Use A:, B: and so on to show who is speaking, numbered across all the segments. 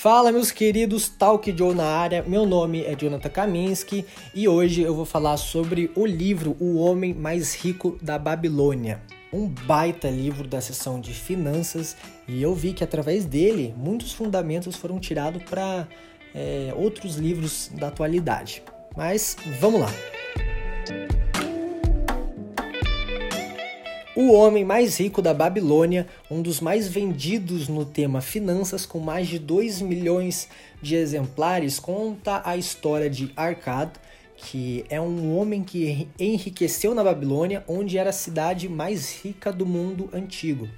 A: Fala, meus queridos Talk Joe na área. Meu nome é Jonathan Kaminski e hoje eu vou falar sobre o livro O Homem Mais Rico da Babilônia. Um baita livro da seção de finanças e eu vi que através dele muitos fundamentos foram tirados para é, outros livros da atualidade. Mas vamos lá! O homem mais rico da Babilônia, um dos mais vendidos no tema finanças, com mais de 2 milhões de exemplares, conta a história de Arcad, que é um homem que enriqueceu na Babilônia, onde era a cidade mais rica do mundo antigo.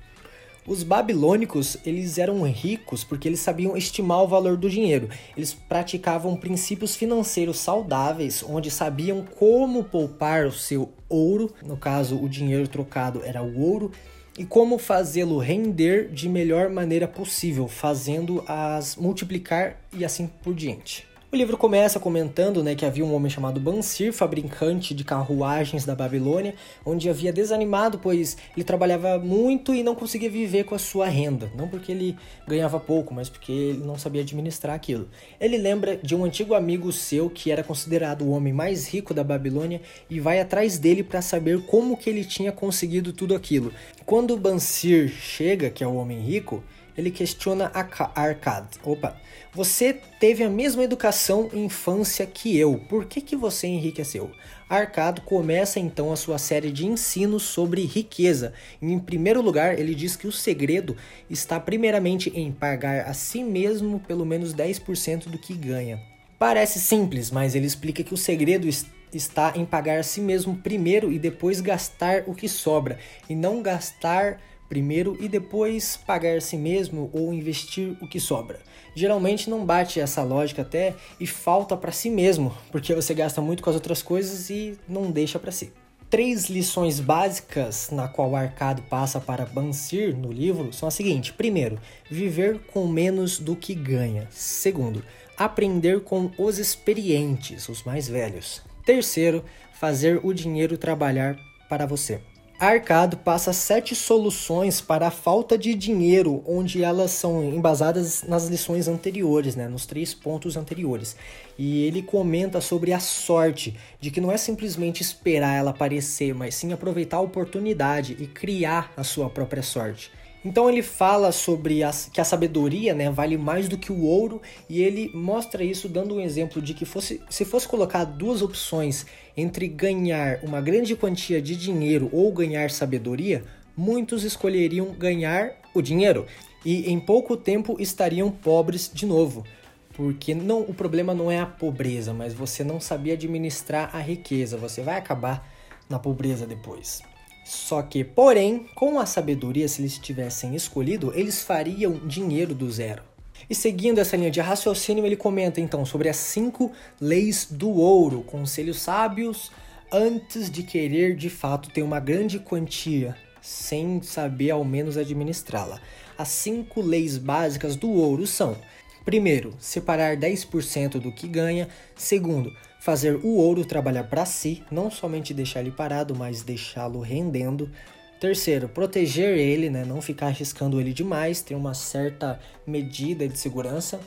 A: Os babilônicos, eles eram ricos porque eles sabiam estimar o valor do dinheiro. Eles praticavam princípios financeiros saudáveis, onde sabiam como poupar o seu ouro, no caso, o dinheiro trocado era o ouro, e como fazê-lo render de melhor maneira possível, fazendo as multiplicar e assim por diante. O livro começa comentando né, que havia um homem chamado Bansir, fabricante de carruagens da Babilônia, onde havia desanimado, pois ele trabalhava muito e não conseguia viver com a sua renda. Não porque ele ganhava pouco, mas porque ele não sabia administrar aquilo. Ele lembra de um antigo amigo seu que era considerado o homem mais rico da Babilônia e vai atrás dele para saber como que ele tinha conseguido tudo aquilo. Quando Bansir chega, que é o homem rico, ele questiona Arcad. Opa, você teve a mesma educação e infância que eu, por que, que você enriqueceu? Arcado começa então a sua série de ensinos sobre riqueza. Em primeiro lugar, ele diz que o segredo está primeiramente em pagar a si mesmo pelo menos 10% do que ganha. Parece simples, mas ele explica que o segredo está em pagar a si mesmo primeiro e depois gastar o que sobra, e não gastar primeiro e depois pagar a si mesmo ou investir o que sobra. Geralmente não bate essa lógica até e falta para si mesmo, porque você gasta muito com as outras coisas e não deixa para si. Três lições básicas na qual o Arcado passa para Bansir no livro são as seguintes: primeiro, viver com menos do que ganha. Segundo, aprender com os experientes, os mais velhos. Terceiro, fazer o dinheiro trabalhar para você. Arcado passa sete soluções para a falta de dinheiro, onde elas são embasadas nas lições anteriores, né, nos três pontos anteriores. E ele comenta sobre a sorte, de que não é simplesmente esperar ela aparecer, mas sim aproveitar a oportunidade e criar a sua própria sorte. Então ele fala sobre a, que a sabedoria né, vale mais do que o ouro e ele mostra isso dando um exemplo de que fosse, se fosse colocar duas opções entre ganhar uma grande quantia de dinheiro ou ganhar sabedoria, muitos escolheriam ganhar o dinheiro e em pouco tempo estariam pobres de novo. Porque não, o problema não é a pobreza, mas você não sabia administrar a riqueza, você vai acabar na pobreza depois. Só que, porém, com a sabedoria, se eles tivessem escolhido, eles fariam dinheiro do zero. E seguindo essa linha de raciocínio, ele comenta então sobre as cinco leis do ouro, conselhos sábios antes de querer de fato ter uma grande quantia, sem saber ao menos administrá-la. As cinco leis básicas do ouro são: primeiro, separar 10% do que ganha, segundo, fazer o ouro trabalhar para si, não somente deixar ele parado, mas deixá-lo rendendo. Terceiro, proteger ele, né? não ficar arriscando ele demais, ter uma certa medida de segurança.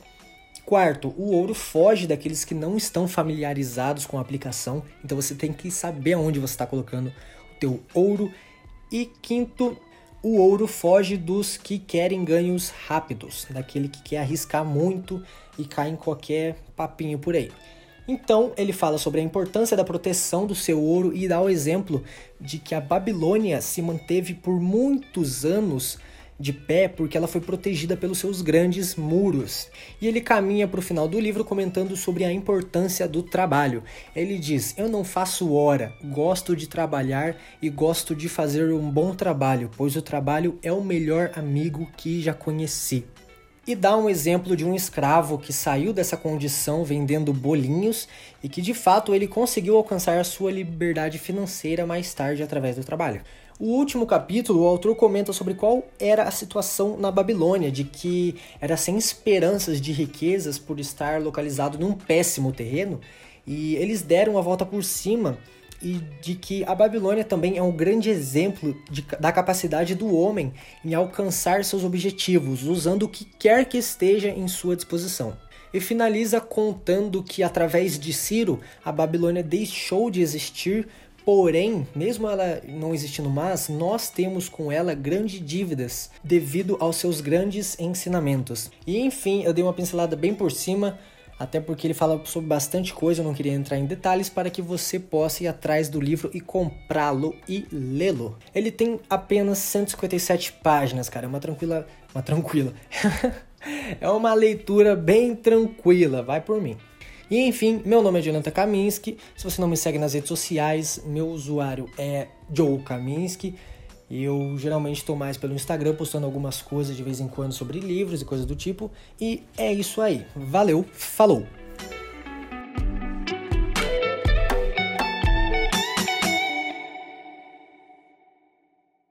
A: Quarto, o ouro foge daqueles que não estão familiarizados com a aplicação, então você tem que saber onde você está colocando o teu ouro. E quinto, o ouro foge dos que querem ganhos rápidos, daquele que quer arriscar muito e cai em qualquer papinho por aí. Então, ele fala sobre a importância da proteção do seu ouro e dá o exemplo de que a Babilônia se manteve por muitos anos de pé porque ela foi protegida pelos seus grandes muros. E ele caminha para o final do livro comentando sobre a importância do trabalho. Ele diz: Eu não faço hora, gosto de trabalhar e gosto de fazer um bom trabalho, pois o trabalho é o melhor amigo que já conheci e dá um exemplo de um escravo que saiu dessa condição vendendo bolinhos e que de fato ele conseguiu alcançar a sua liberdade financeira mais tarde através do trabalho. O último capítulo, o autor comenta sobre qual era a situação na Babilônia, de que era sem esperanças de riquezas por estar localizado num péssimo terreno, e eles deram a volta por cima e de que a Babilônia também é um grande exemplo de, da capacidade do homem em alcançar seus objetivos, usando o que quer que esteja em sua disposição. E finaliza contando que através de Ciro, a Babilônia deixou de existir Porém, mesmo ela não existindo mais, nós temos com ela grandes dívidas devido aos seus grandes ensinamentos. E enfim, eu dei uma pincelada bem por cima, até porque ele fala sobre bastante coisa, eu não queria entrar em detalhes para que você possa ir atrás do livro e comprá-lo e lê-lo. Ele tem apenas 157 páginas, cara, é uma tranquila, uma tranquila. é uma leitura bem tranquila, vai por mim. E enfim, meu nome é Jonathan Kaminski. Se você não me segue nas redes sociais, meu usuário é Joe Kaminski. Eu geralmente estou mais pelo Instagram postando algumas coisas de vez em quando sobre livros e coisas do tipo. E é isso aí. Valeu, falou!